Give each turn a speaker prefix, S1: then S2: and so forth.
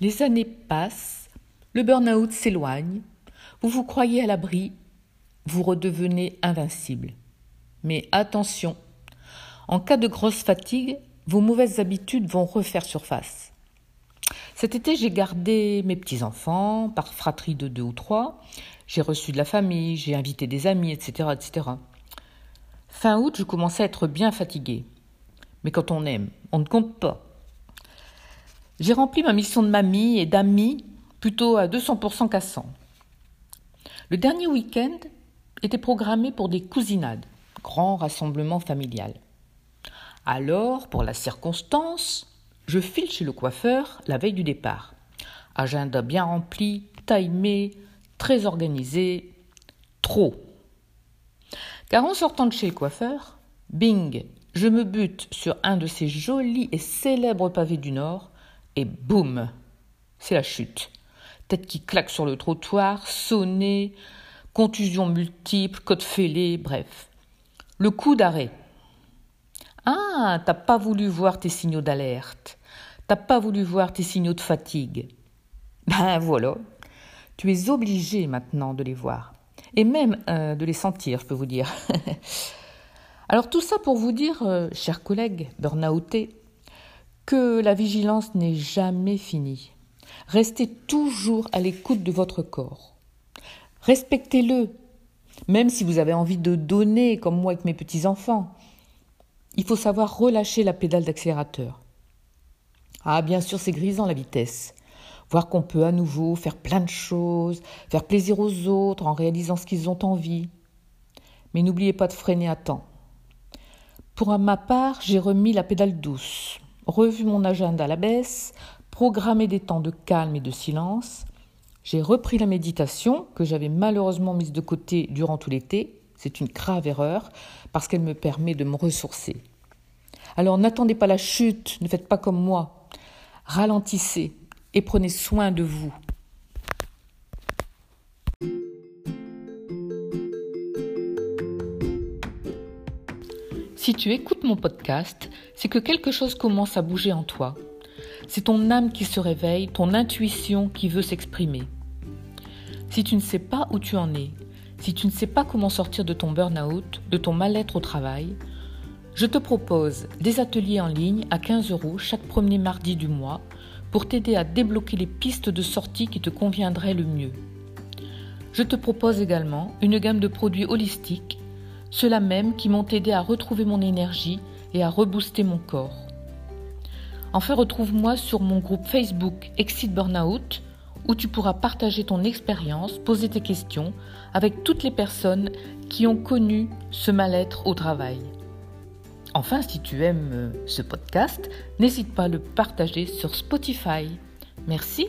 S1: Les années passent, le burn-out s'éloigne, vous vous croyez à l'abri, vous redevenez invincible. Mais attention, en cas de grosse fatigue, vos mauvaises habitudes vont refaire surface. Cet été, j'ai gardé mes petits-enfants par fratrie de deux ou trois. J'ai reçu de la famille, j'ai invité des amis, etc., etc. Fin août, je commençais à être bien fatiguée. Mais quand on aime, on ne compte pas. J'ai rempli ma mission de mamie et d'amis plutôt à 200% qu'à 100. Le dernier week-end était programmé pour des cousinades, grand rassemblement familial. Alors, pour la circonstance, je file chez le coiffeur la veille du départ. Agenda bien rempli, timé, très organisé, trop. Car en sortant de chez le coiffeur, bing, je me bute sur un de ces jolis et célèbres pavés du Nord, et boum, c'est la chute. Tête qui claque sur le trottoir, sonné, contusions multiples, côte fêlée, bref. Le coup d'arrêt. Ah, t'as pas voulu voir tes signaux d'alerte. T'as pas voulu voir tes signaux de fatigue. Ben voilà. Tu es obligé maintenant de les voir. Et même euh, de les sentir, je peux vous dire. Alors tout ça pour vous dire, euh, chers collègues burnoutés, que la vigilance n'est jamais finie. Restez toujours à l'écoute de votre corps. Respectez-le, même si vous avez envie de donner, comme moi avec mes petits-enfants. Il faut savoir relâcher la pédale d'accélérateur. Ah, bien sûr, c'est grisant la vitesse. Voir qu'on peut à nouveau faire plein de choses, faire plaisir aux autres en réalisant ce qu'ils ont envie. Mais n'oubliez pas de freiner à temps. Pour ma part, j'ai remis la pédale douce, revu mon agenda à la baisse, programmé des temps de calme et de silence. J'ai repris la méditation que j'avais malheureusement mise de côté durant tout l'été. C'est une grave erreur parce qu'elle me permet de me ressourcer. Alors n'attendez pas la chute, ne faites pas comme moi. Ralentissez et prenez soin de vous. Si tu écoutes mon podcast, c'est que quelque chose commence à bouger en toi. C'est ton âme qui se réveille, ton intuition qui veut s'exprimer. Si tu ne sais pas où tu en es, si tu ne sais pas comment sortir de ton burn-out, de ton mal-être au travail, je te propose des ateliers en ligne à 15 euros chaque premier mardi du mois pour t'aider à débloquer les pistes de sortie qui te conviendraient le mieux. Je te propose également une gamme de produits holistiques, ceux-là même qui m'ont aidé à retrouver mon énergie et à rebooster mon corps. Enfin, retrouve-moi sur mon groupe Facebook Exit Burnout où tu pourras partager ton expérience, poser tes questions avec toutes les personnes qui ont connu ce mal-être au travail. Enfin, si tu aimes euh, ce podcast, n'hésite pas à le partager sur Spotify. Merci